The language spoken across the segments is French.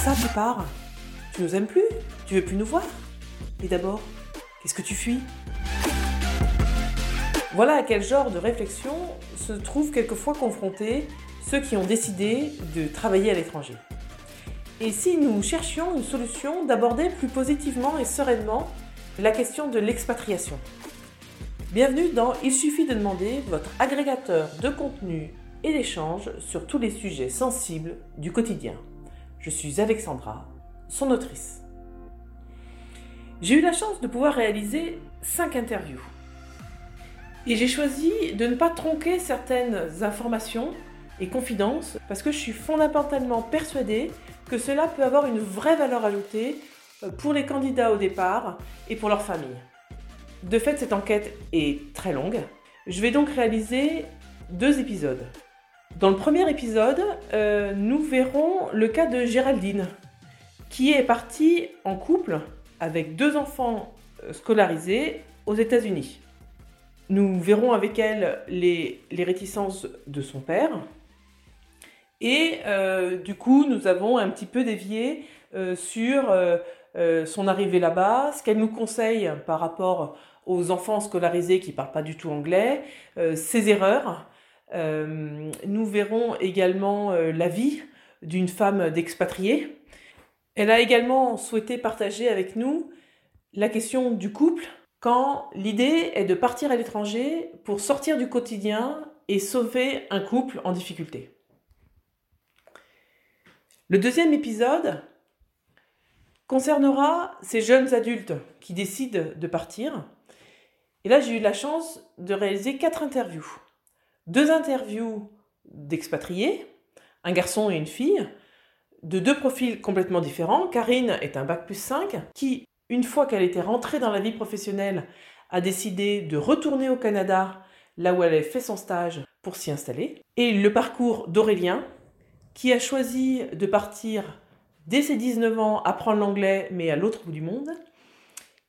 ça, tu pars. Tu nous aimes plus. Tu veux plus nous voir. Et d'abord, qu'est-ce que tu fuis? Voilà à quel genre de réflexion se trouvent quelquefois confrontés ceux qui ont décidé de travailler à l'étranger. Et si nous cherchions une solution d'aborder plus positivement et sereinement la question de l'expatriation? Bienvenue dans Il suffit de demander, votre agrégateur de contenu et d'échanges sur tous les sujets sensibles du quotidien. Je suis Alexandra, son autrice. J'ai eu la chance de pouvoir réaliser 5 interviews. Et j'ai choisi de ne pas tronquer certaines informations et confidences parce que je suis fondamentalement persuadée que cela peut avoir une vraie valeur ajoutée euh, pour les candidats au départ et pour leur famille. De fait, cette enquête est très longue. Je vais donc réaliser deux épisodes. Dans le premier épisode, euh, nous verrons le cas de Géraldine, qui est partie en couple avec deux enfants euh, scolarisés aux États-Unis. Nous verrons avec elle les, réticences de son père. Et euh, du coup, nous avons un petit peu dévié sur son arrivée là-bas, ce qu'elle nous conseille par rapport aux enfants scolarisés qui ne parlent pas du tout anglais, ses erreurs, euh, nous verrons également euh, la vie d'une femme d'expatriée. Elle a également souhaité partager avec nous la question du couple quand l'idée est de partir à l'étranger pour sortir du quotidien et sauver un couple en difficulté. Le deuxième épisode concernera ces jeunes adultes qui décident de partir. Et là, j'ai eu la chance de réaliser quatre interviews deux interviews d'expatriés, un garçon et une fille, de deux profils complètement différents. Karine est un bac plus 5 qui, une fois qu'elle était rentrée dans la vie professionnelle, a décidé de retourner au Canada, là où elle avait fait son stage, pour s'y installer. Et le parcours d'Aurélien, qui a choisi de partir dès ses 19 ans apprendre l'anglais, mais à l'autre bout du monde,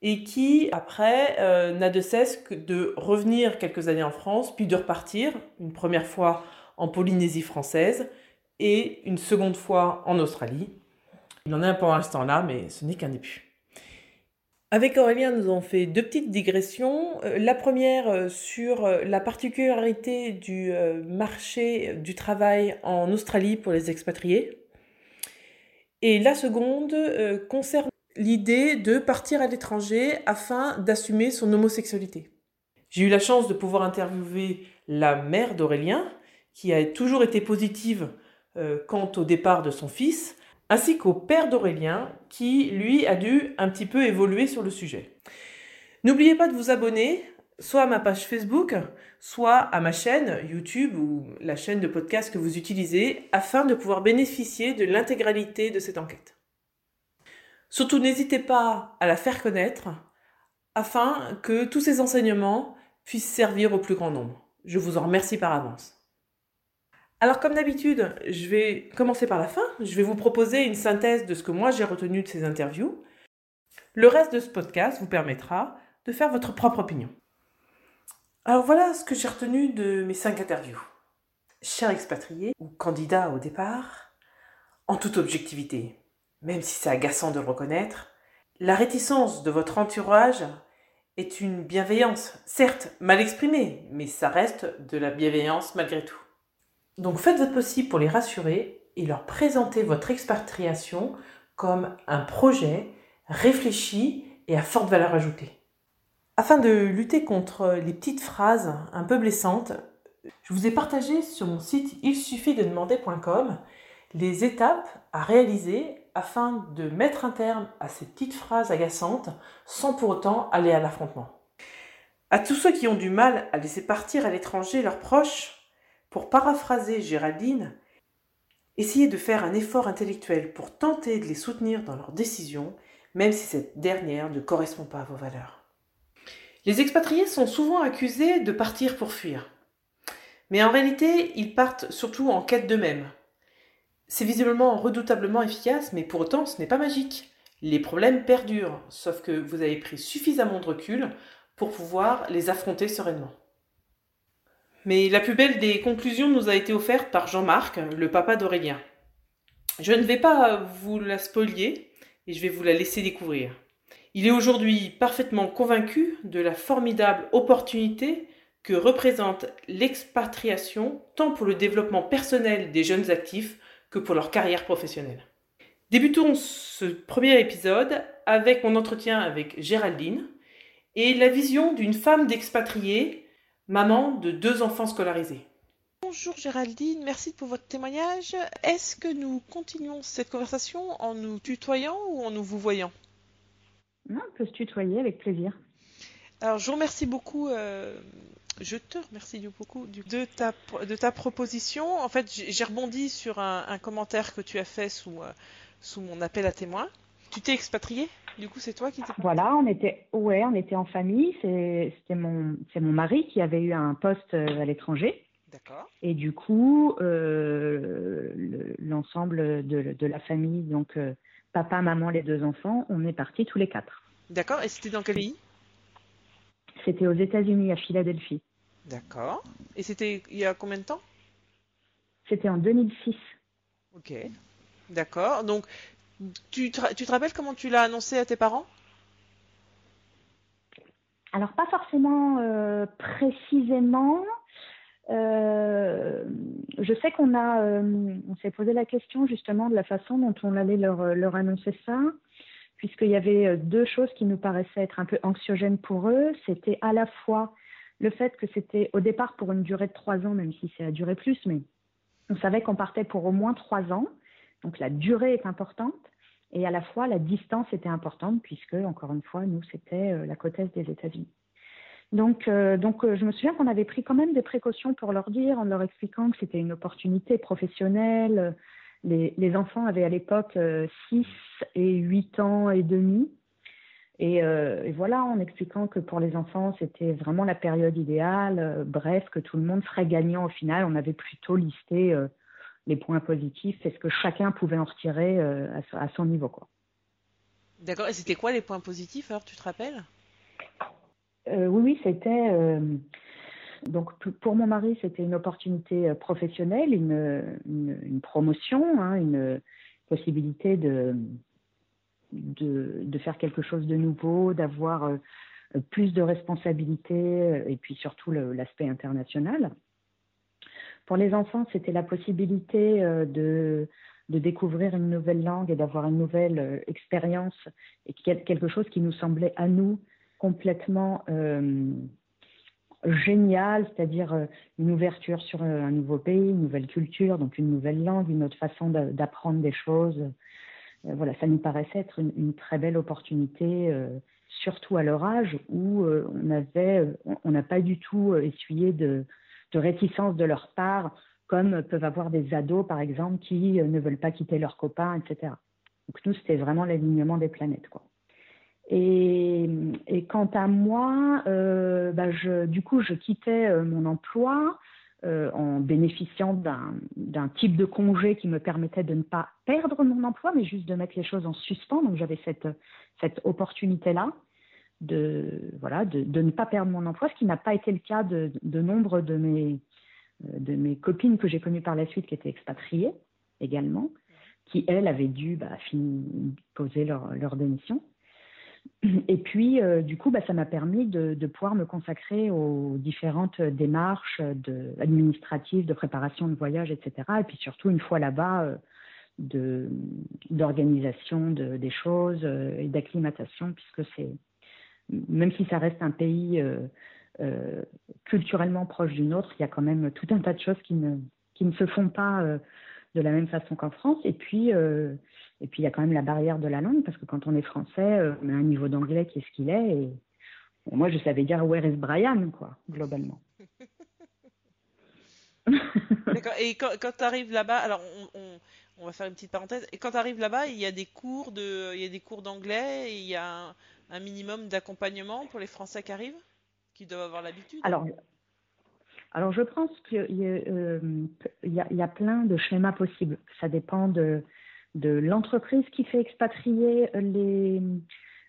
et qui, après, euh, n'a de cesse que de revenir quelques années en France, puis de repartir, une première fois en Polynésie française et une seconde fois en Australie. Il en a un pour l'instant là, mais ce n'est qu'un début. Avec Aurélien, nous avons fait deux petites digressions. Euh, la première euh, sur la particularité du marché du travail en Australie pour les expatriés. Et la seconde concerne l'idée de partir à l'étranger afin d'assumer son homosexualité. J'ai eu la chance de pouvoir interviewer la mère d'Aurélien, qui a toujours été positive euh, quant au départ de son fils, ainsi qu'au père d'Aurélien, qui lui a dû un petit peu évoluer sur le sujet. N'oubliez pas de vous abonner, soit à ma page Facebook, soit à ma chaîne YouTube ou la chaîne de podcast que vous utilisez, afin de pouvoir bénéficier de l'intégralité de cette enquête. Surtout, n'hésitez pas à la faire connaître afin que tous ces enseignements puissent servir au plus grand nombre. Je vous en remercie par avance. Alors comme d'habitude, je vais commencer par la fin. Je vais vous proposer une synthèse de ce que moi j'ai retenu de ces interviews. Le reste de ce podcast vous permettra de faire votre propre opinion. Alors voilà ce que j'ai retenu de mes cinq interviews. Cher expatrié ou candidat au départ, en toute objectivité, même si c'est agaçant de le reconnaître, la réticence de votre entourage est une bienveillance, certes mal exprimée, mais ça reste de la bienveillance malgré tout. Donc faites votre possible pour les rassurer et leur présenter votre expatriation comme un projet réfléchi et à forte valeur ajoutée. Afin de lutter contre les petites phrases un peu blessantes, je vous ai partagé sur mon site il suffit de demander.com les étapes à réaliser afin de mettre un terme à ces petites phrases agaçantes sans pour autant aller à l'affrontement. À tous ceux qui ont du mal à laisser partir à l'étranger leurs proches, pour paraphraser Géraldine, essayez de faire un effort intellectuel pour tenter de les soutenir dans leurs décisions, même si cette dernière ne correspond pas à vos valeurs. Les expatriés sont souvent accusés de partir pour fuir. Mais en réalité, ils partent surtout en quête d'eux-mêmes, c'est visiblement redoutablement efficace, mais pour autant ce n'est pas magique. Les problèmes perdurent, sauf que vous avez pris suffisamment de recul pour pouvoir les affronter sereinement. Mais la plus belle des conclusions nous a été offerte par Jean-Marc, le papa d'Aurélien. Je ne vais pas vous la spolier et je vais vous la laisser découvrir. Il est aujourd'hui parfaitement convaincu de la formidable opportunité que représente l'expatriation tant pour le développement personnel des jeunes actifs que pour leur carrière professionnelle. Débutons ce premier épisode avec mon entretien avec Géraldine et la vision d'une femme d'expatriée, maman de deux enfants scolarisés. Bonjour Géraldine, merci pour votre témoignage. Est-ce que nous continuons cette conversation en nous tutoyant ou en nous vous voyant? Non, on peut se tutoyer avec plaisir. Alors je vous remercie beaucoup euh, je te remercie beaucoup de, ta, de ta proposition. En fait, j'ai rebondi sur un, commentaire que tu as fait sous, euh, sous mon appel à témoins. Tu t'es expatrié? Du coup, c'est toi qui t'es. Voilà, on était, ouais, on était en famille. C'était mon, c'est mon mari qui avait eu un poste euh, à l'étranger. D'accord. Et du coup, euh, l'ensemble de, de, la famille, donc papa, maman, les deux enfants, on est partis tous les quatre. D'accord. Et c'était dans quel pays? C'était aux États-Unis, à Philadelphie. D'accord. Et c'était il y a combien de temps? C'était en 2006. Ok. D'accord. Donc, tu te, tu te rappelles comment tu l'as annoncé à tes parents? Alors, pas forcément euh, précisément. Euh, je sais qu'on a, euh, on s'est posé la question justement de la façon dont on allait leur, leur annoncer ça, puisqu'il y avait deux choses qui nous paraissaient être un peu anxiogènes pour eux. C'était à la fois le fait que c'était au départ pour une durée de trois ans, même si ça a duré plus, mais on savait qu'on partait pour au moins trois ans. Donc la durée est importante et à la fois la distance était importante puisque, encore une fois, nous, c'était euh, la côte est des États-Unis. Donc, euh, donc euh, je me souviens qu'on avait pris quand même des précautions pour leur dire, en leur expliquant que c'était une opportunité professionnelle. Les, les enfants avaient à l'époque 6 et 8 ans et demi. Euh, et, voilà, en expliquant que pour les enfants, c'était vraiment la période idéale. Euh, bref, que tout le monde serait gagnant au final. On avait plutôt listé euh, les points positifs et ce que chacun pouvait en retirer à, son niveau. Quoi. D'accord. Et c'était quoi les points positifs alors, tu te rappelles? Oui, oui, c'était. Donc pour mon mari, c'était une opportunité professionnelle, une, promotion, hein, une possibilité de de, faire quelque chose de nouveau, d'avoir euh, plus de responsabilités euh, et puis surtout l'aspect international. Pour les enfants, c'était la possibilité euh, de, de, découvrir une nouvelle langue et d'avoir une nouvelle expérience et quelque chose qui nous semblait à nous complètement génial, c'est-à-dire une ouverture sur un nouveau pays, une nouvelle culture, donc une nouvelle langue, une autre façon d'apprendre des choses, euh, voilà, ça nous paraissait être une, très belle opportunité, euh, surtout à leur âge où euh, on avait, on n'a pas du tout essuyé de, de réticence de leur part, comme peuvent avoir des ados, par exemple, qui ne veulent pas quitter leurs copains, etc. Donc nous, c'était vraiment l'alignement des planètes, quoi. Et, quant à moi, euh, bah du coup, je quittais mon emploi euh, en bénéficiant d'un type de congé qui me permettait de ne pas perdre mon emploi, mais juste de mettre les choses en suspens. Donc j'avais cette, opportunité-là de, ne pas perdre mon emploi, ce qui n'a pas été le cas de, nombre de mes, euh, copines que j'ai connues par la suite qui étaient expatriées également, qui, elles, avaient dû bah, poser leur démission. Et puis, euh, du coup, bah, ça m'a permis de, pouvoir me consacrer aux différentes démarches administratives, de préparation de voyage, etc. Et puis surtout, une fois là-bas, euh, d'organisation de, des choses euh, et d'acclimatation, puisque c'est, même si ça reste un pays culturellement proche d'une autre, il y a quand même tout un tas de choses qui ne, qui ne se font pas de la même façon qu'en France. Et puis, et puis, il y a quand même la barrière de la langue, parce que quand on est français, euh, on a un niveau d'anglais qui est ce qu'il est. Et moi, je savais dire Where is Brian, quoi, globalement. D'accord. Et quand, quand tu arrives là-bas, alors on, on, va faire une petite parenthèse. Et quand tu arrives là-bas, il y a des cours de, il y a des cours d'anglais, il y a un, minimum d'accompagnement pour les Français qui arrivent, qui doivent avoir l'habitude? Alors, alors je pense qu'il y, euh, y, a, y a plein de schémas possibles. Ça dépend de de l'entreprise qui fait expatrier les,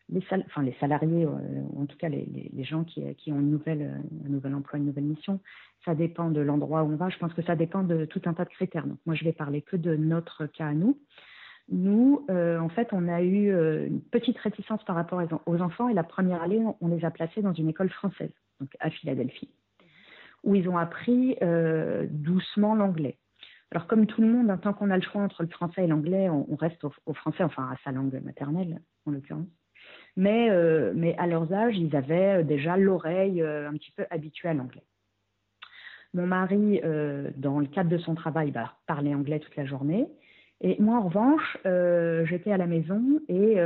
les, enfin, les salariés, en tout cas les, les, gens qui, qui, ont une nouvelle, un nouvel emploi, une nouvelle mission, ça dépend de l'endroit où on va. Je pense que ça dépend de tout un tas de critères. Donc moi, je vais parler que de notre cas à nous. Nous, en fait, on a eu une petite réticence par rapport aux enfants et la première année, on les a placés dans une école française, donc à Philadelphie, où ils ont appris doucement l'anglais. Alors, comme tout le monde, en tant qu'on a le choix entre le français et l'anglais, on, reste au, français, enfin à sa langue maternelle, en l'occurrence. Mais, euh, à leurs âges, ils avaient euh, déjà l'oreille euh, un petit peu habituée à l'anglais. Mon mari, dans le cadre de son travail, bah, parlait anglais toute la journée. Et moi, en revanche, j'étais à la maison et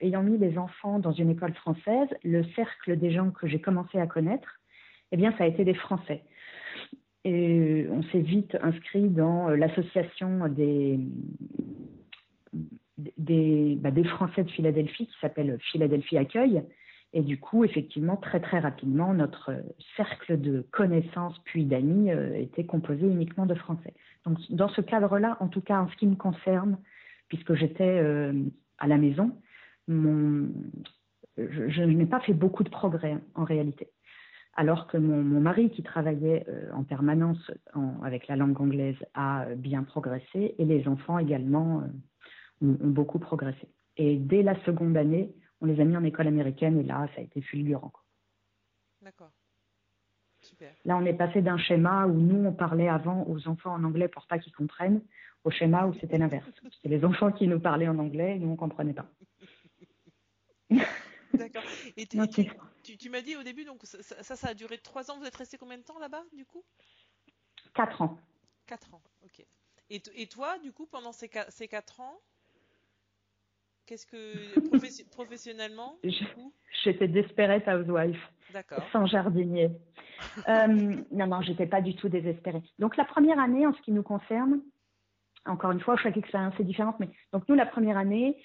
ayant mis les enfants dans une école française, le cercle des gens que j'ai commencé à connaître, eh bien, ça a été des Français. Et on s'est vite inscrit dans euh, l'association bah, des, Français de Philadelphie qui s'appelle Philadelphie Accueil. Et du coup, effectivement, très très rapidement, notre cercle de connaissances puis d'amis euh, était composé uniquement de Français. Donc, dans ce cadre-là, en tout cas en ce qui me concerne, puisque j'étais euh, à la maison, mon, je n'ai pas fait beaucoup de progrès en réalité alors que mon, mari, qui travaillait euh, en permanence avec la langue anglaise, a bien progressé et les enfants également euh, ont, beaucoup progressé. Et dès la seconde année, on les a mis en école américaine et là, ça a été fulgurant. D'accord. Super. Là, on est passé d'un schéma où nous, on parlait avant aux enfants en anglais pour pas qu'ils comprennent, au schéma où c'était l'inverse. C'était les enfants qui nous parlaient en anglais et nous, on comprenait pas. D'accord. Et tu, tu, m'as dit au début, donc ça, ça, a duré trois ans. Vous êtes resté combien de temps là-bas, du coup? Quatre ans. Quatre ans, ok. Et, et, toi, du coup, pendant ces, ces quatre ans, qu'est-ce que professionnellement J'étais desperate housewife. Sans jardinier. euh, non, non, j'étais pas du tout désespérée. Donc la première année, en ce qui nous concerne, encore une fois, chaque expérience est différente, mais donc nous, la première année,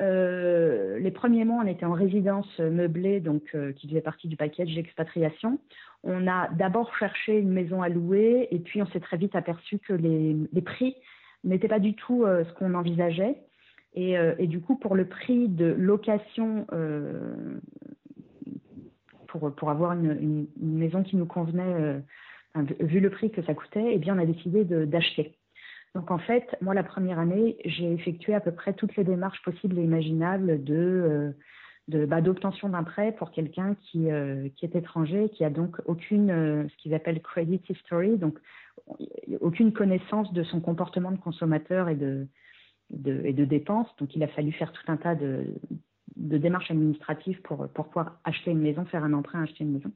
euh, les premiers mois, on était en résidence meublée, donc euh, qui faisait partie du package d'expatriation. On a d'abord cherché une maison à louer, et puis on s'est très vite aperçu que les, prix n'étaient pas du tout euh, ce qu'on envisageait. Et, du coup, pour le prix de location, pour, avoir une, maison qui nous convenait, vu le prix que ça coûtait, eh bien, on a décidé d'acheter. Donc en fait, moi la première année, j'ai effectué à peu près toutes les démarches possibles et imaginables de euh, bah, d'obtention d'un prêt pour quelqu'un qui, euh, qui est étranger, qui a donc aucune euh, ce qu'ils appellent credit history, donc aucune connaissance de son comportement de consommateur et de, de et de dépenses. Donc il a fallu faire tout un tas de, de démarches administratives pour pour pouvoir acheter une maison, faire un emprunt, acheter une maison.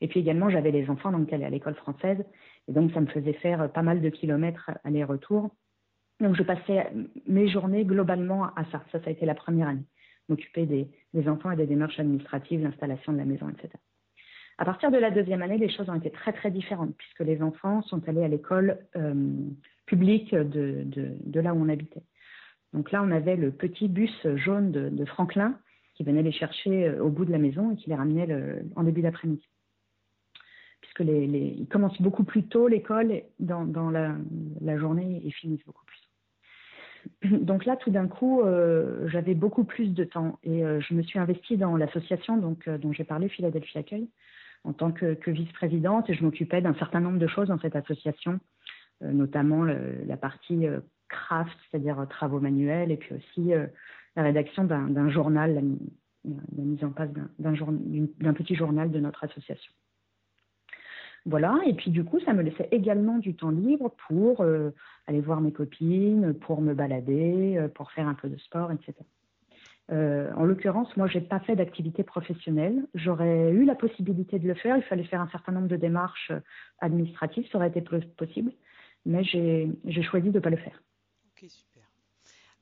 Et puis également, j'avais les enfants donc qui allaient à l'école française. Et donc, ça me faisait faire pas mal de kilomètres aller-retour. Donc, je passais mes journées globalement à ça. Ça, ça a été la première année. M'occuper des, enfants et des démarches administratives, l'installation de la maison, etc. À partir de la deuxième année, les choses ont été très, très différentes puisque les enfants sont allés à l'école euh, publique de, là où on habitait. Donc là, on avait le petit bus jaune de, Franklin qui venait les chercher euh, au bout de la maison et qui les ramenait en début d'après-midi que les, ils commencent beaucoup plus tôt l'école dans, dans la, journée et finissent beaucoup plus. Donc là, tout d'un coup, euh, j'avais beaucoup plus de temps et euh, je me suis investie dans l'association euh, dont j'ai parlé, Philadelphie Accueil, en tant que, vice-présidente et je m'occupais d'un certain nombre de choses dans cette association, notamment la partie craft, c'est-à-dire travaux manuels, et puis aussi la rédaction d'un journal, la, la, mise en place d'un petit journal de notre association. Voilà, et puis du coup, ça me laissait également du temps libre pour euh, aller voir mes copines, pour me balader, euh, pour faire un peu de sport, etc. Euh, en l'occurrence, moi, j'ai pas fait d'activité professionnelle. J'aurais eu la possibilité de le faire. Il fallait faire un certain nombre de démarches administratives, ça aurait été possible, mais j'ai choisi de ne pas le faire. Ok, super.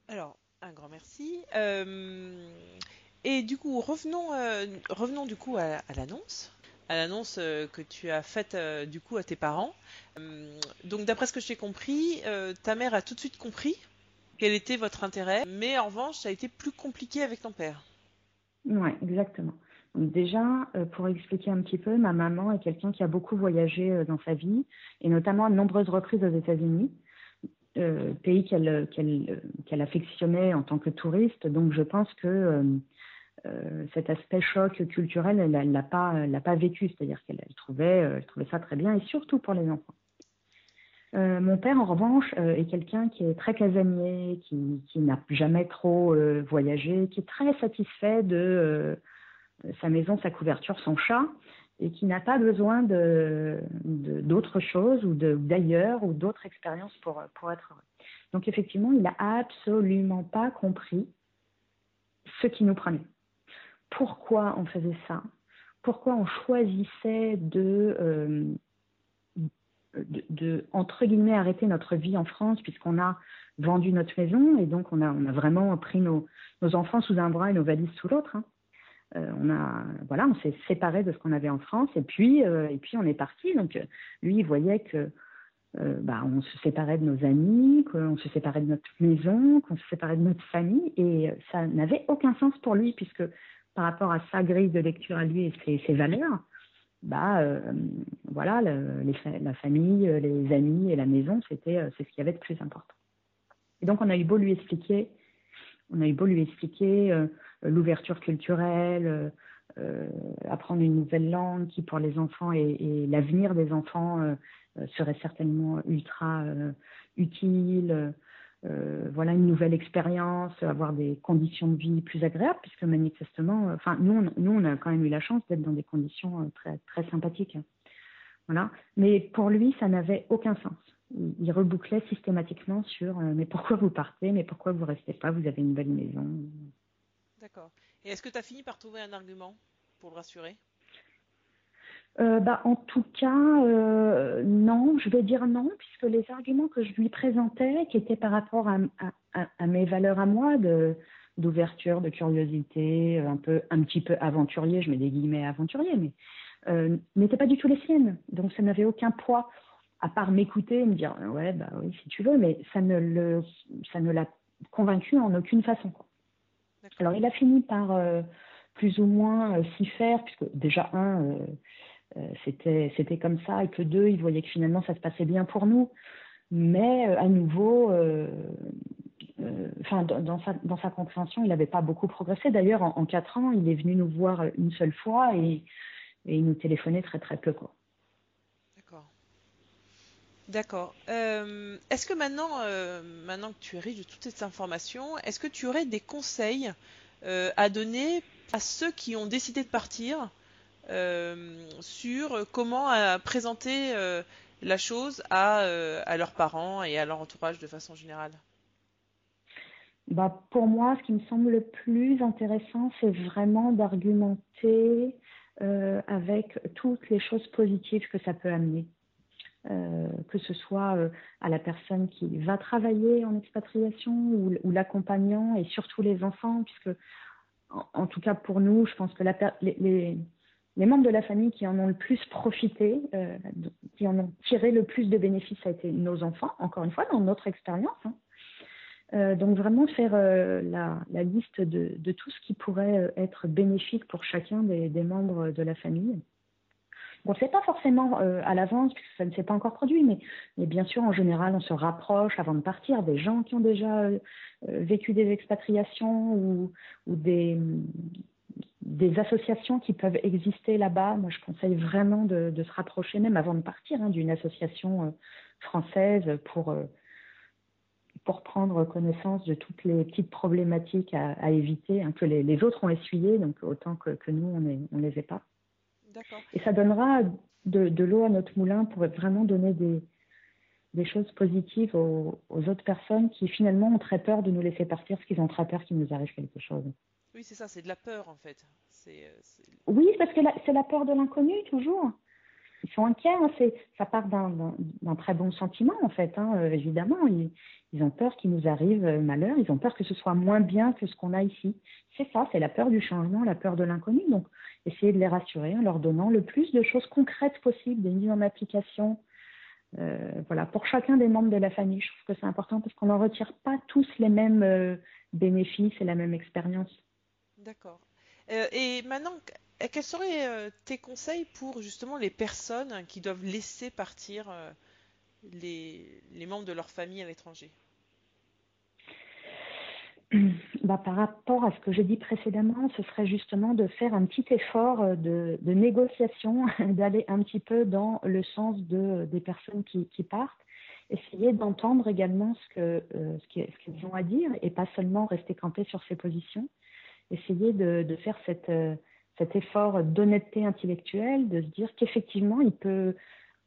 Alors, un grand merci. et du coup, revenons, revenons du coup à l'annonce l'annonce euh, que tu as faite euh, du coup à tes parents. Euh, donc d'après ce que j'ai compris, ta mère a tout de suite compris quel était votre intérêt, mais en revanche, ça a été plus compliqué avec ton père. Oui, exactement. Donc déjà, pour expliquer un petit peu, ma maman est quelqu'un qui a beaucoup voyagé dans sa vie, et notamment à nombreuses reprises aux États-Unis, pays qu'elle qu'elle affectionnait en tant que touriste. Donc je pense que cet aspect choc culturel, elle ne l'a pas, pas vécu, c'est-à-dire qu'elle trouvait, elle trouvait ça très bien, et surtout pour les enfants. mon père, en revanche, est quelqu'un qui est très casanier, qui, qui n'a jamais trop voyagé, qui est très satisfait de sa maison, sa couverture, son chat, et qui n'a pas besoin de, d'autres choses ou d'ailleurs ou d'autres expériences pour, pour être heureux. Donc effectivement, il n'a absolument pas compris ce qui nous prenait. Pourquoi on faisait ça? Pourquoi on choisissait de, euh, de, entre guillemets, arrêter notre vie en France puisqu'on a vendu notre maison et donc on a, on a vraiment pris nos, enfants sous un bras et nos valises sous l'autre. Hein. Euh, on a voilà, on s'est séparé de ce qu'on avait en France et puis euh, et puis on est parti. Donc lui, il voyait que bah, on se séparait de nos amis, qu'on se séparait de notre maison, qu'on se séparait de notre famille, et ça n'avait aucun sens pour lui, puisque par rapport à sa grille de lecture à lui et ses, valeurs, bah voilà, la famille, les amis et la maison, c'était c'est ce qui avait de plus important. Et donc on a eu beau lui expliquer, on a eu beau lui expliquer l'ouverture culturelle, euh, euh, apprendre une nouvelle langue qui pour les enfants et, l'avenir des enfants euh, serait certainement ultra utile. Voilà une nouvelle expérience, avoir des conditions de vie plus agréables, puisque manifestement, enfin nous, on, nous on a quand même eu la chance d'être dans des conditions très très sympathiques. Voilà. Mais pour lui, ça n'avait aucun sens. Il, rebouclait systématiquement sur mais pourquoi vous partez, mais pourquoi vous restez pas, vous avez une belle maison. D'accord. Et est-ce que tu as fini par trouver un argument pour le rassurer? Euh, bah, en tout cas, euh, non, je vais dire non, puisque les arguments que je lui présentais, qui étaient par rapport à, mes valeurs à moi, de, d'ouverture, de curiosité, un, peu, un petit peu aventurier, je mets des guillemets aventurier, mais euh, n'étaient pas du tout les siennes. Donc ça n'avait aucun poids, à part m'écouter et me dire ouais, bah oui, si tu veux, mais ça ne, le, ça ne l'a convaincu en aucune façon. Quoi. Alors il a fini par plus ou moins s'y faire, puisque déjà un, c'était c'était comme ça, et que deux, il voyait que finalement ça se passait bien pour nous. Mais à nouveau, enfin dans, sa, dans sa compréhension, il n'avait pas beaucoup progressé. D'ailleurs, en, quatre ans, il est venu nous voir une seule fois et, il nous téléphonait très très peu. Quoi. D'accord. D'accord. Euh, est-ce que maintenant, euh, maintenant que tu es riche de toutes ces informations, est-ce que tu aurais des conseils euh, à donner à ceux qui ont décidé de partir sur comment présenter la chose à, leurs parents et à leur entourage de façon générale bah, Pour moi, ce qui me semble le plus intéressant, c'est vraiment d'argumenter avec toutes les choses positives que ça peut amener. Euh, que ce soit euh, à la personne qui va travailler en expatriation ou, l'accompagnant et surtout les enfants, puisque en, tout cas pour nous, je pense que les, membres de la famille qui en ont le plus profité, euh, qui en ont tiré le plus de bénéfices, ça a été nos enfants, encore une fois, dans notre expérience. Hein. donc vraiment faire la, la, liste de, tout ce qui pourrait être bénéfique pour chacun des, membres de la famille. On ne sait pas forcément euh, à l'avance, puisque ça ne s'est pas encore produit, mais, bien sûr, en général, on se rapproche avant de partir des gens qui ont déjà euh, vécu des expatriations ou des, des, associations qui peuvent exister là-bas. Moi, je conseille vraiment de, de, se rapprocher, même avant de partir, hein, d'une association euh, française pour, pour prendre connaissance de toutes les petites problématiques à, à éviter, hein, que les, les, autres ont essuyé, donc autant que, que nous, on ne on les ait pas. Et ça donnera de, de l'eau à notre moulin pour vraiment donner des, des choses positives aux, aux, autres personnes qui finalement ont très peur de nous laisser partir parce qu'ils ont très peur qu'il nous arrive quelque chose. Oui, c'est ça, c'est de la peur en fait. Euh, oui, parce que c'est la peur de l'inconnu toujours. Ils sont inquiets, hein, ça part d'un très bon sentiment en fait, hein, euh, évidemment. Ils, ont peur qu'il nous arrive euh, malheur, ils ont peur que ce soit moins bien que ce qu'on a ici. C'est ça, c'est la peur du changement, la peur de l'inconnu. Donc, essayer de les rassurer en leur donnant le plus de choses concrètes possibles, des mises en application. Voilà, pour chacun des membres de la famille, je trouve que c'est important parce qu'on n'en retire pas tous les mêmes bénéfices et la même expérience. D'accord. Euh, et maintenant, quels seraient tes conseils pour justement les personnes qui doivent laisser partir les, membres de leur famille à l'étranger? Bah, par rapport à ce que j'ai dit précédemment, ce serait justement de faire un petit effort de, négociation, d'aller un petit peu dans le sens de, des personnes qui, partent, essayer d'entendre également ce que euh, ce qu'ils ont à dire et pas seulement rester campé sur ses positions, essayer de, faire euh, cet effort d'honnêteté intellectuelle, de se dire qu'effectivement, il peut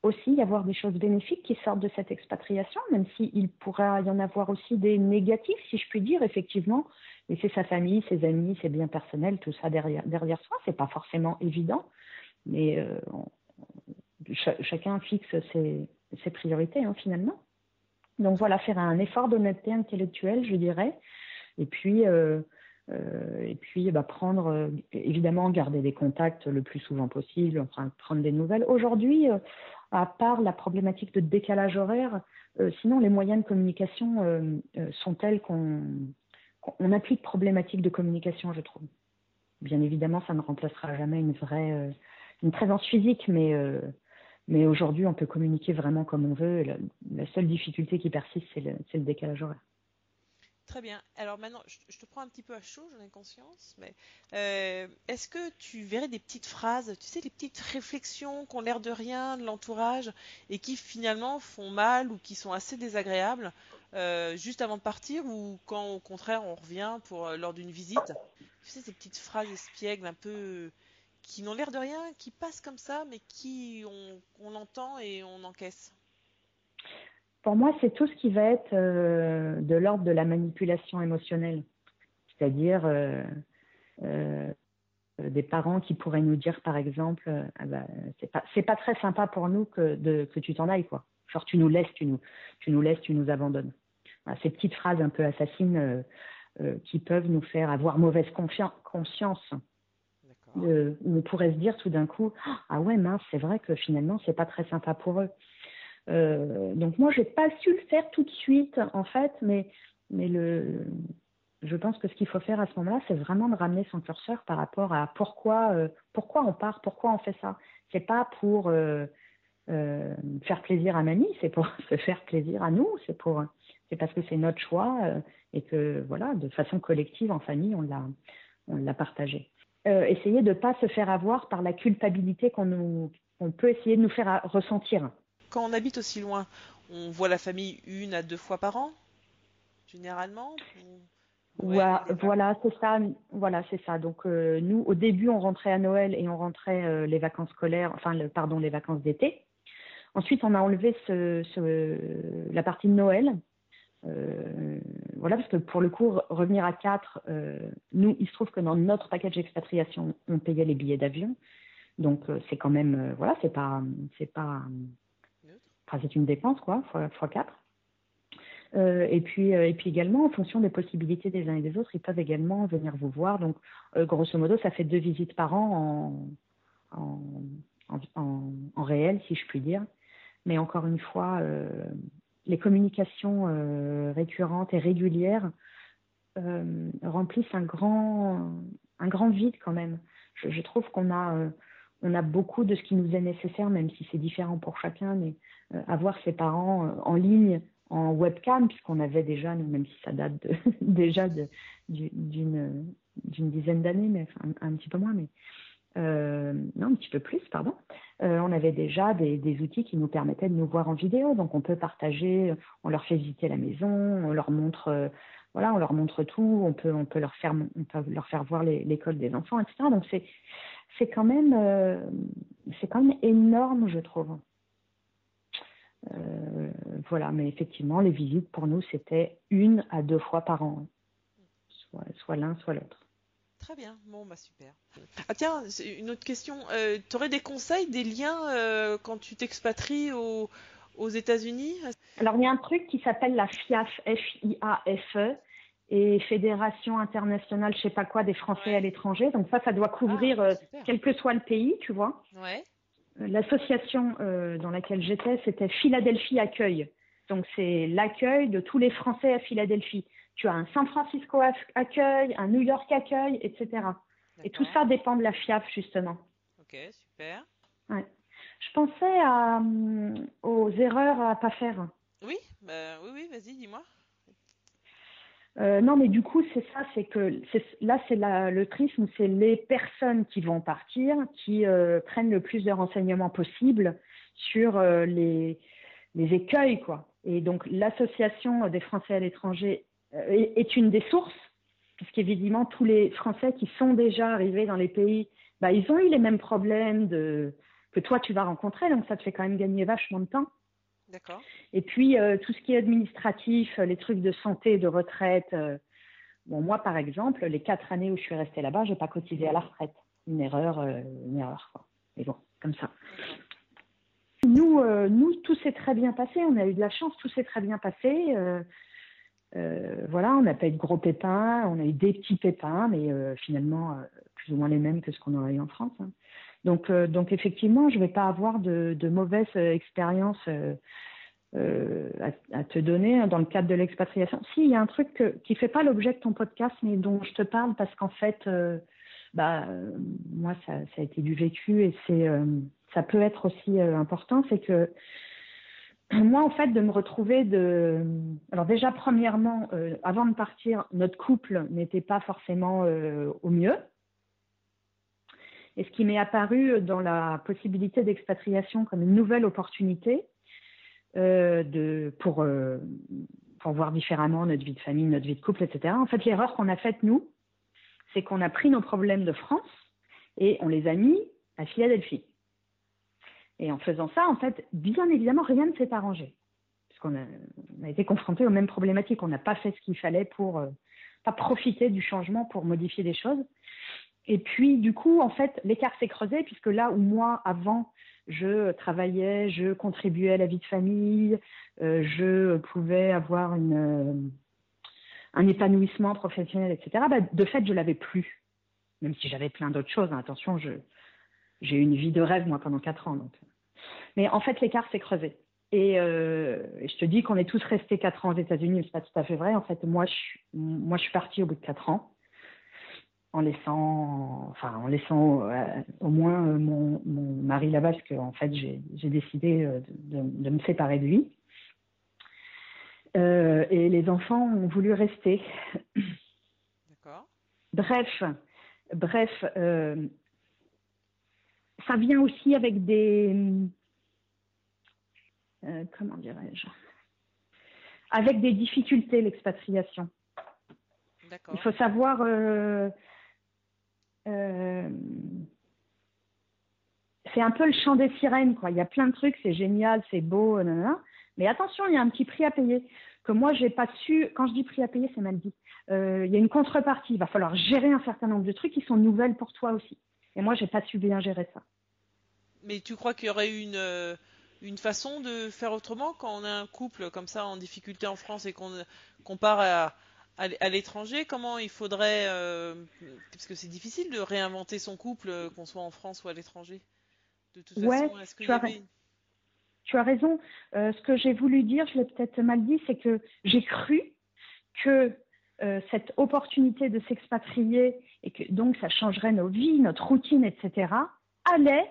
aussi y avoir des choses bénéfiques qui sortent de cette expatriation, même s'il pourrait y en avoir aussi des négatifs, si je puis dire, effectivement. Laisser sa famille, ses amis, ses biens personnels, tout ça derrière, derrière soi, c'est pas forcément évident, mais euh, chacun fixe ses, priorités, hein, finalement. Donc voilà, faire un effort d'honnêteté intellectuelle, je dirais, et puis, euh, puis bah, prendre, évidemment, garder des contacts le plus souvent possible, enfin, prendre des nouvelles. Aujourd'hui, à part la problématique de décalage horaire, euh, sinon les moyens de communication euh, euh, sont tels qu'on on n'a plus de problématique de communication, je trouve. Bien évidemment, ça ne remplacera jamais une vraie une présence physique, mais mais aujourd'hui, on peut communiquer vraiment comme on veut. La, la seule difficulté qui persiste, c'est le, le décalage horaire. Très bien. Alors maintenant, je, te prends un petit peu à chaud, j'en ai conscience, mais euh, est-ce que tu verrais des petites phrases, tu sais, des petites réflexions qui ont l'air de rien de l'entourage et qui finalement font mal ou qui sont assez désagréables euh, juste avant de partir ou quand au contraire on revient pour euh, lors d'une visite? Tu sais, ces petites phrases espiègles un peu qui n'ont l'air de rien, qui passent comme ça, mais qui on, on entend et on encaisse. Pour moi, c'est tout ce qui va être euh, de l'ordre de la manipulation émotionnelle, c'est-à-dire euh, euh, des parents qui pourraient nous dire, par exemple, ah bah, c'est pas pas très sympa pour nous que de, que tu t'en ailles quoi. Genre tu nous laisses, tu nous tu nous laisses, tu nous abandonnes. ces petites phrases un peu assassines qui peuvent nous faire avoir mauvaise conscience. où on pourrait se dire tout d'un coup ah ouais mince c'est vrai que finalement c'est pas très sympa pour eux euh, donc moi, j'ai pas su le faire tout de suite, en fait, mais, je pense que ce qu'il faut faire à ce moment-là, c'est vraiment de ramener son curseur par rapport à pourquoi, euh, on part, pourquoi on fait ça. C'est pas pour euh, faire plaisir à mamie, c'est pour se faire plaisir à nous, c'est parce que c'est notre choix et que voilà, de façon collective en famille, on l'a, partagé. essayer de pas se faire avoir par la culpabilité qu'on peut essayer de nous faire ressentir quand on habite aussi loin, on voit la famille une à deux fois par an, généralement voilà, c'est ça. Voilà, c'est ça. Donc euh, nous, au début, on rentrait à Noël et on rentrait euh, les vacances scolaires, enfin, le, pardon, les vacances d'été. Ensuite, on a enlevé ce, la partie de Noël. Euh, voilà, parce que pour le coup, revenir à quatre, nous, il se trouve que dans notre package d'expatriation, on payait les billets d'avion. Donc c'est quand même, voilà, c'est pas, c'est pas C'est une dépense, quoi, fois, fois 4. Euh, et, puis, euh, et puis également, en fonction des possibilités des uns et des autres, ils peuvent également venir vous voir. Donc, euh, grosso modo, ça fait deux visites par an en, en, en, réel, si je puis dire. Mais encore une fois, les communications récurrentes et régulières remplissent un grand, un grand vide quand même. Je trouve qu'on a, on a beaucoup de ce qui nous est nécessaire, même si c'est différent pour chacun, mais euh, avoir ses parents euh, en ligne, en webcam, puisqu'on avait déjà, nous, même si ça date déjà d'une dizaine d'années, mais enfin, un, petit peu moins, mais euh, un petit peu plus, pardon. on avait déjà des, outils qui nous permettaient de nous voir en vidéo, donc on peut partager, on leur fait visiter la maison, on leur montre, voilà, on leur montre tout, on peut, on peut leur faire, voir l'école des enfants, etc. Donc c'est, quand même, énorme, je trouve. Euh, voilà, mais effectivement, les visites pour nous, c'était une à deux fois par an, soit, soit l'un, soit l'autre. Très bien, bon, bah super. Ah tiens, une autre question. Euh, tu aurais des conseils, des liens euh, quand tu t'expatries aux, aux États-Unis? Alors, il y a un truc qui s'appelle la FIAF, F-I-A-F-E, et Fédération internationale, je sais pas quoi, des Français à l'étranger. Donc ça, ça doit couvrir ah, quel que soit le pays, tu vois. Ouais. L'association euh, dans laquelle j'étais, c'était Philadelphie Accueil. Donc, c'est l'accueil de tous les Français à Philadelphie. Tu as un San Francisco Accueil, un New York Accueil, etc. Et tout ça dépend de la FIAF, justement. Ok, super. Ouais. Je pensais à, euh, aux erreurs à pas faire. Oui, bah, oui, oui, vas-y, dis-moi. Euh, non, mais du coup, c'est ça, c'est que là, c'est le trisme, c'est les personnes qui vont partir qui euh, prennent le plus de renseignements possible sur euh, les, les, écueils, quoi. Et donc, l'association des Français à l'étranger est, est, une des sources, puisqu'évidemment, tous les Français qui sont déjà arrivés dans les pays, bah, ils ont eu les mêmes problèmes de, que toi, tu vas rencontrer, donc ça te fait quand même gagner vachement de temps. D'accord. Et puis, euh, tout ce qui est administratif, euh, les trucs de santé, de retraite. Euh, bon, moi, par exemple, les quatre années où je suis restée là-bas, je n'ai pas cotisé à la retraite. Une erreur, une erreur, quoi. Mais bon, comme ça. Nous, nous tout s'est très bien passé. On a eu de la chance, tout s'est très bien passé. Voilà, on n'a pas eu de gros pépins, on a eu des petits pépins, mais finalement, plus ou moins les mêmes que ce qu'on aurait eu en France. Hein. Donc, euh, donc effectivement, je ne vais pas avoir de, mauvaises euh, expériences euh, à, te donner hein, dans le cadre de l'expatriation. Si, il y a un truc qui ne fait pas l'objet de ton podcast, mais dont je te parle parce qu'en fait, bah, moi, ça, ça, a été du vécu et c'est, ça peut être aussi important, c'est que moi, en fait, de me retrouver de. Alors, déjà, premièrement, avant de partir, notre couple n'était pas forcément au mieux. Et ce qui m'est apparu dans la possibilité d'expatriation comme une nouvelle opportunité euh, de, pour, euh, pour voir différemment notre vie de famille, notre vie de couple, etc. En fait, l'erreur qu'on a faite, nous, c'est qu'on a pris nos problèmes de France et on les a mis à Philadelphie. Et en faisant ça, en fait, bien évidemment, rien ne s'est arrangé. Puisqu'on a, a été confronté aux mêmes problématiques. On n'a pas fait ce qu'il fallait pour euh, pas profiter du changement pour modifier des choses. Et puis, du coup, en fait, l'écart s'est creusé puisque là où moi, avant, je travaillais, je contribuais à la vie de famille, euh, je pouvais avoir une, euh, un épanouissement professionnel, etc. Bah, de fait, je l'avais plus, même si j'avais plein d'autres choses. Hein. Attention, je, j'ai eu une vie de rêve moi pendant quatre ans. Donc. Mais en fait, l'écart s'est creusé. Et, euh, je te dis qu'on est tous restés quatre ans aux États-Unis, c'est pas tout à fait vrai. En fait, moi, je, moi, je suis partie au bout de quatre ans en laissant, enfin, en laissant euh, au moins euh, mon, mari là-bas, parce qu'en fait, j'ai décidé de, me séparer de lui. et les enfants ont voulu rester. D'accord. Bref, bref, ça vient aussi avec des, comment dirais-je, avec des difficultés l'expatriation. Il faut savoir euh, c'est un peu le chant des sirènes, quoi. Il y a plein de trucs, c'est génial, c'est beau, mais attention, il y a un petit prix à payer que moi j'ai pas su. Quand je dis prix à payer, c'est mal dit. Euh, il y a une contrepartie. Il va falloir gérer un certain nombre de trucs qui sont nouvelles pour toi aussi. Et moi, j'ai pas su bien gérer ça. Mais tu crois qu'il y aurait une euh, une façon de faire autrement quand on a un couple comme ça en difficulté en France et qu'on part à à l'étranger, comment il faudrait, euh, parce que c'est difficile de réinventer son couple, euh, qu'on soit en France ou à l'étranger. De toute façon, est-ce tu, as tu as raison. Euh, ce que j'ai voulu dire, je l'ai peut-être mal dit, c'est que j'ai cru que cette opportunité de s'expatrier et que donc ça changerait nos vies, notre routine, etc., allait,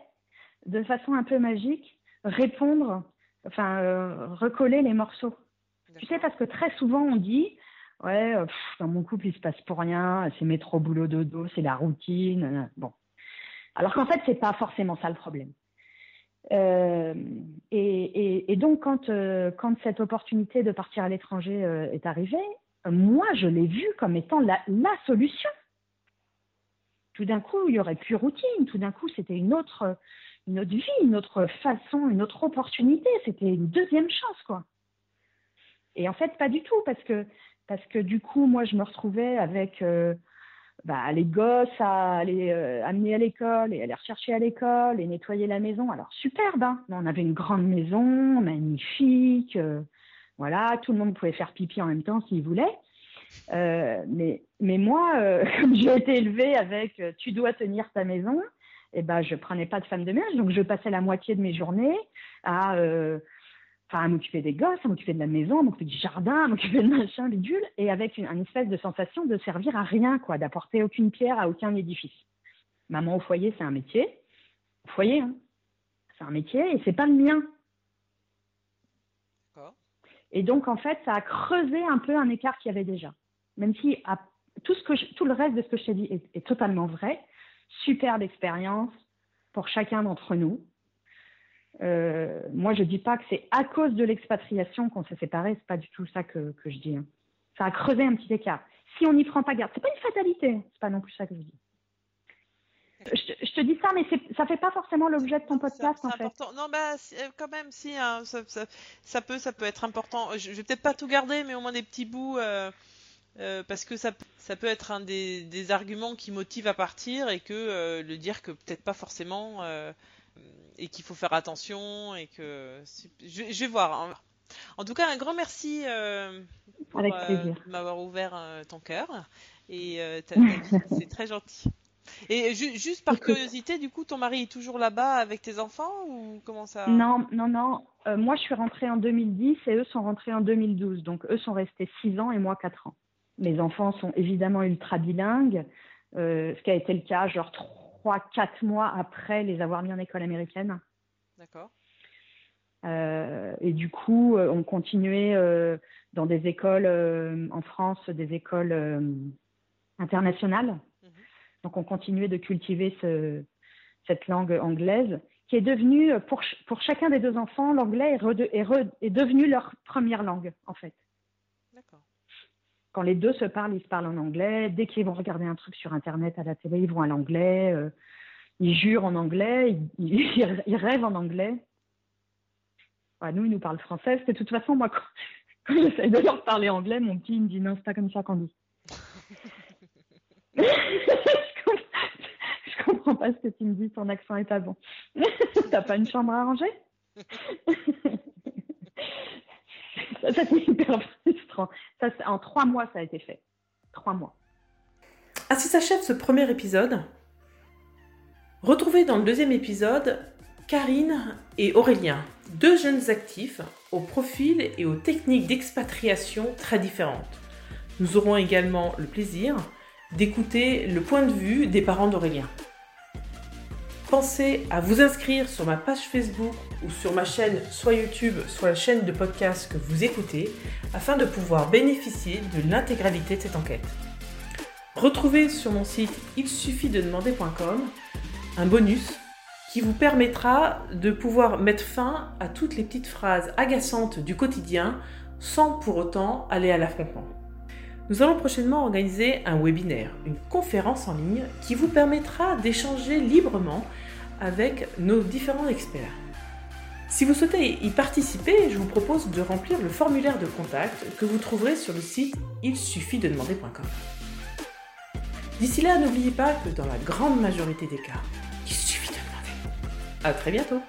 de façon un peu magique, répondre, enfin, recoller les morceaux. Tu sais, parce que très souvent on dit, ouais, euh, dans mon couple, il se passe pour rien, c'est métro, boulot, dodo, c'est la routine. Euh, bon. Alors qu'en fait, c'est pas forcément ça le problème. Euh, et, donc, quand, quand cette opportunité de partir à l'étranger est arrivée, moi, je l'ai vue comme étant la, la solution. Tout d'un coup, il y aurait plus routine. Tout d'un coup, c'était une autre, une autre vie, une autre façon, une autre opportunité. C'était une deuxième chance, quoi. Et en fait, pas du tout, parce que parce que du coup, moi, je me retrouvais avec euh, bah, les gosses à aller euh, amener à l'école et aller rechercher à l'école et nettoyer la maison. Alors, superbe, hein on avait une grande maison, magnifique. Euh, voilà, tout le monde pouvait faire pipi en même temps s'il voulait. mais, mais moi, comme j'ai été élevée avec tu dois tenir ta maison, et eh ben, je prenais pas de femme de ménage, donc je passais la moitié de mes journées à à m'occuper des gosses, à m'occuper de la maison, à m'occuper du jardin, à m'occuper de machin, bidule, et avec une, espèce de sensation de servir à rien, quoi, d'apporter aucune pierre à aucun édifice. Maman au foyer, c'est un métier. Au foyer, hein. c'est un métier, et c'est pas le mien. Et donc, en fait, ça a creusé un peu un écart qu'il y avait déjà. même si tout, ce que tout le reste de ce que je t'ai dit est, totalement vrai, superbe expérience pour chacun d'entre nous. Euh, moi, je ne dis pas que c'est à cause de l'expatriation qu'on s'est séparés, c'est pas du tout ça que, je dis. Hein. Ça a creusé un petit écart. Si on n'y prend pas garde, c'est pas une fatalité, c'est pas non plus ça que je dis. Je, te dis ça, mais ça fait pas forcément l'objet de ton podcast en fait. Non, bah euh, quand même, si hein, ça, peut, ça peut être important. Je, vais peut-être pas tout garder, mais au moins des petits bouts. Euh, euh, parce que ça, ça peut être un des, arguments qui motive à partir et que le dire que peut-être pas forcément et qu'il faut faire attention et que je, vais voir. Hein. En tout cas, un grand merci pour m'avoir ouvert ton cœur et c'est très gentil. Et juste par curiosité, du coup, ton mari est toujours là-bas avec tes enfants ou comment ça? Non, non, non. Euh, moi, je suis rentrée en 2010 et eux sont rentrés en 2012. Donc, eux sont restés 6 ans et moi 4 ans. Mes enfants sont évidemment ultra bilingues, euh, ce qui a été le cas genre 3-4 mois après les avoir mis en école américaine. D'accord. Euh, et du coup, on continuait dans des écoles en France, des écoles internationales. Donc on continuait de cultiver cette langue anglaise qui est devenue, pour, pour chacun des deux enfants, l'anglais est, est, devenu leur première langue, en fait. D'accord. Quand les deux se parlent, ils se parlent en anglais. Dès qu'ils vont regarder un truc sur Internet, à la télé, ils vont à l'anglais. Euh, ils jurent en anglais. Ils, rêvent en anglais. nous, ils nous parlent français. De toute façon, moi, quand, j'essaie de leur parler anglais, mon petit, il me dit non, c'est pas comme ça qu'on dit. comprends pas ce que tu me dis, ton accent est pas bon. T'as pas une chambre à ranger Ça, c'est hyper frustrant. Ça, en trois mois, ça a été fait. Trois mois. Ainsi s'achève ce premier épisode. Retrouvez dans le deuxième épisode Karine et Aurélien, deux jeunes actifs au profil et aux techniques d'expatriation très différentes. Nous aurons également le plaisir d'écouter le point de vue des parents d'Aurélien pensez à vous inscrire sur ma page Facebook ou sur ma chaîne, soit YouTube, soit la chaîne de podcast que vous écoutez, afin de pouvoir bénéficier de l'intégralité de cette enquête. Retrouvez sur mon site il suffit de demander.com un bonus qui vous permettra de pouvoir mettre fin à toutes les petites phrases agaçantes du quotidien sans pour autant aller à l'affrontement. Nous allons prochainement organiser un webinaire, une conférence en ligne qui vous permettra d'échanger librement avec nos différents experts. Si vous souhaitez y participer, je vous propose de remplir le formulaire de contact que vous trouverez sur le site il suffit de demander.com. D'ici là, n'oubliez pas que dans la grande majorité des cas, il suffit de demander. À très bientôt